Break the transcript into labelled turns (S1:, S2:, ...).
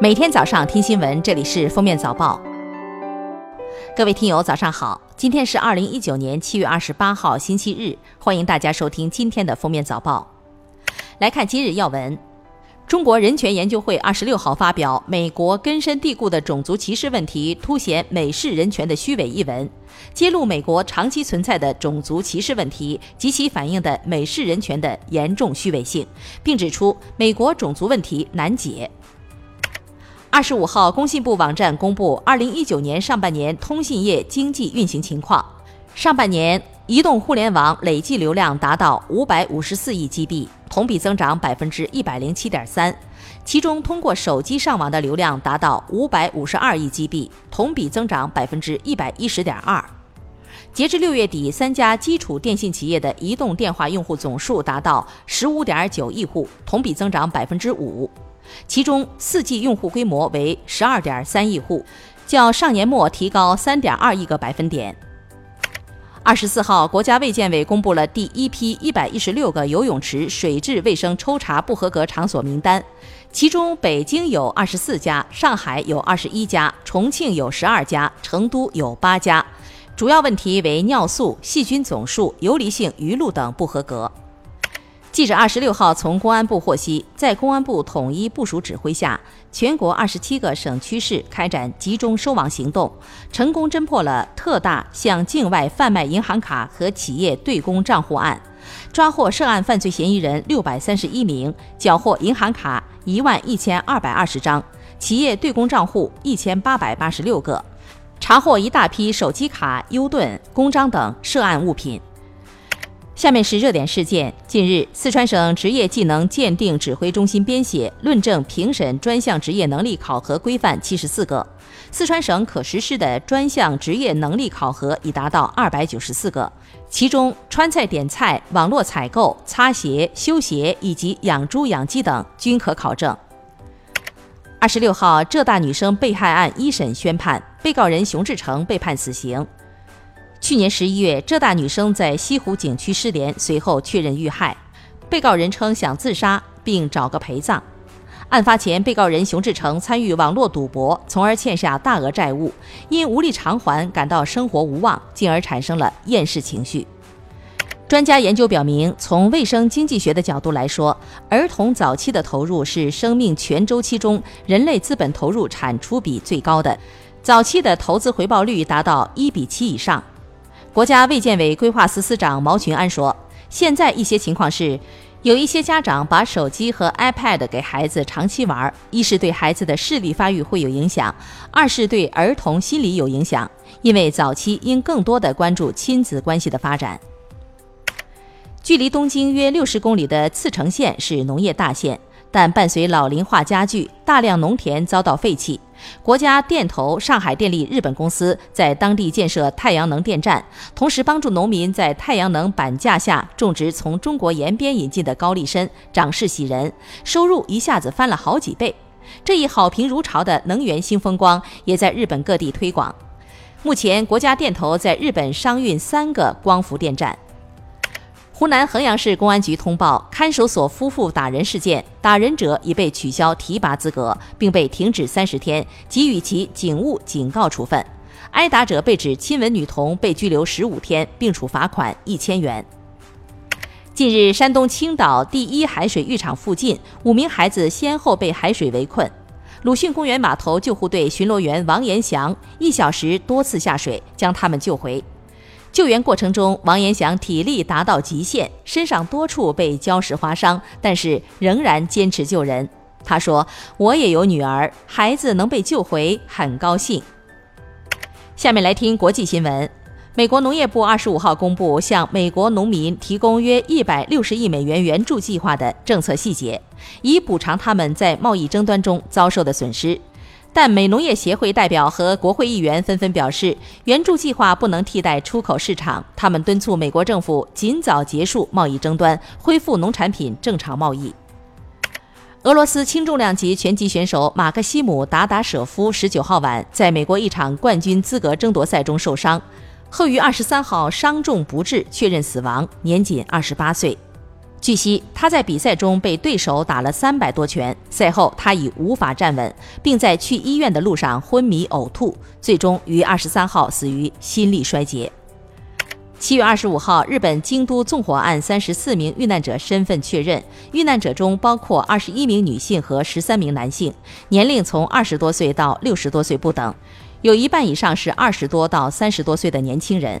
S1: 每天早上听新闻，这里是封面早报。各位听友，早上好！今天是二零一九年七月二十八号，星期日，欢迎大家收听今天的封面早报。来看今日要闻。中国人权研究会二十六号发表《美国根深蒂固的种族歧视问题凸显美式人权的虚伪》一文，揭露美国长期存在的种族歧视问题及其反映的美式人权的严重虚伪性，并指出美国种族问题难解。二十五号，工信部网站公布二零一九年上半年通信业经济运行情况，上半年。移动互联网累计流量达到五百五十四亿 GB，同比增长百分之一百零七点三。其中，通过手机上网的流量达到五百五十二亿 GB，同比增长百分之一百一十点二。截至六月底，三家基础电信企业的移动电话用户总数达到十五点九亿户，同比增长百分之五。其中，四 G 用户规模为十二点三亿户，较上年末提高三点二亿个百分点。二十四号，国家卫健委公布了第一批一百一十六个游泳池水质卫生抽查不合格场所名单，其中北京有二十四家，上海有二十一家，重庆有十二家，成都有八家，主要问题为尿素、细菌总数、游离性鱼露等不合格。记者二十六号从公安部获悉，在公安部统一部署指挥下，全国二十七个省区市开展集中收网行动，成功侦破了特大向境外贩卖银行卡和企业对公账户案，抓获涉案犯罪嫌疑人六百三十一名，缴获银行卡一万一千二百二十张，企业对公账户一千八百八十六个，查获一大批手机卡、U 盾、公章等涉案物品。下面是热点事件。近日，四川省职业技能鉴定指挥中心编写论证评审专项职业能力考核规范七十四个，四川省可实施的专项职业能力考核已达到二百九十四个，其中川菜点菜、网络采购、擦鞋、修鞋以及养猪养鸡等均可考证。二十六号，浙大女生被害案一审宣判，被告人熊志成被判死刑。去年十一月，浙大女生在西湖景区失联，随后确认遇害。被告人称想自杀，并找个陪葬。案发前，被告人熊志成参与网络赌博，从而欠下大额债务，因无力偿还，感到生活无望，进而产生了厌世情绪。专家研究表明，从卫生经济学的角度来说，儿童早期的投入是生命全周期中人类资本投入产出比最高的，早期的投资回报率达到一比七以上。国家卫健委规划司司长毛群安说：“现在一些情况是，有一些家长把手机和 iPad 给孩子长期玩，一是对孩子的视力发育会有影响，二是对儿童心理有影响。因为早期应更多的关注亲子关系的发展。”距离东京约六十公里的茨城县是农业大县。但伴随老龄化加剧，大量农田遭到废弃。国家电投上海电力日本公司在当地建设太阳能电站，同时帮助农民在太阳能板架下种植从中国延边引进的高丽参，长势喜人，收入一下子翻了好几倍。这一好评如潮的能源新风光也在日本各地推广。目前，国家电投在日本商运三个光伏电站。湖南衡阳市公安局通报看守所夫妇打人事件，打人者已被取消提拔资格，并被停职三十天，给予其警务警告处分。挨打者被指亲吻女童，被拘留十五天，并处罚款一千元。近日，山东青岛第一海水浴场附近，五名孩子先后被海水围困，鲁迅公园码头救护队巡逻员王延祥一小时多次下水将他们救回。救援过程中，王延祥体力达到极限，身上多处被礁石划伤，但是仍然坚持救人。他说：“我也有女儿，孩子能被救回，很高兴。”下面来听国际新闻。美国农业部二十五号公布向美国农民提供约一百六十亿美元援助计划的政策细节，以补偿他们在贸易争端中遭受的损失。但美农业协会代表和国会议员纷纷表示，援助计划不能替代出口市场。他们敦促美国政府尽早结束贸易争端，恢复农产品正常贸易。俄罗斯轻重量级拳击选手马克西姆·达达舍夫十九号晚在美国一场冠军资格争夺赛中受伤，后于二十三号伤重不治，确认死亡，年仅二十八岁。据悉，他在比赛中被对手打了三百多拳，赛后他已无法站稳，并在去医院的路上昏迷呕吐，最终于二十三号死于心力衰竭。七月二十五号，日本京都纵火案三十四名遇难者身份确认，遇难者中包括二十一名女性和十三名男性，年龄从二十多岁到六十多岁不等，有一半以上是二十多到三十多岁的年轻人。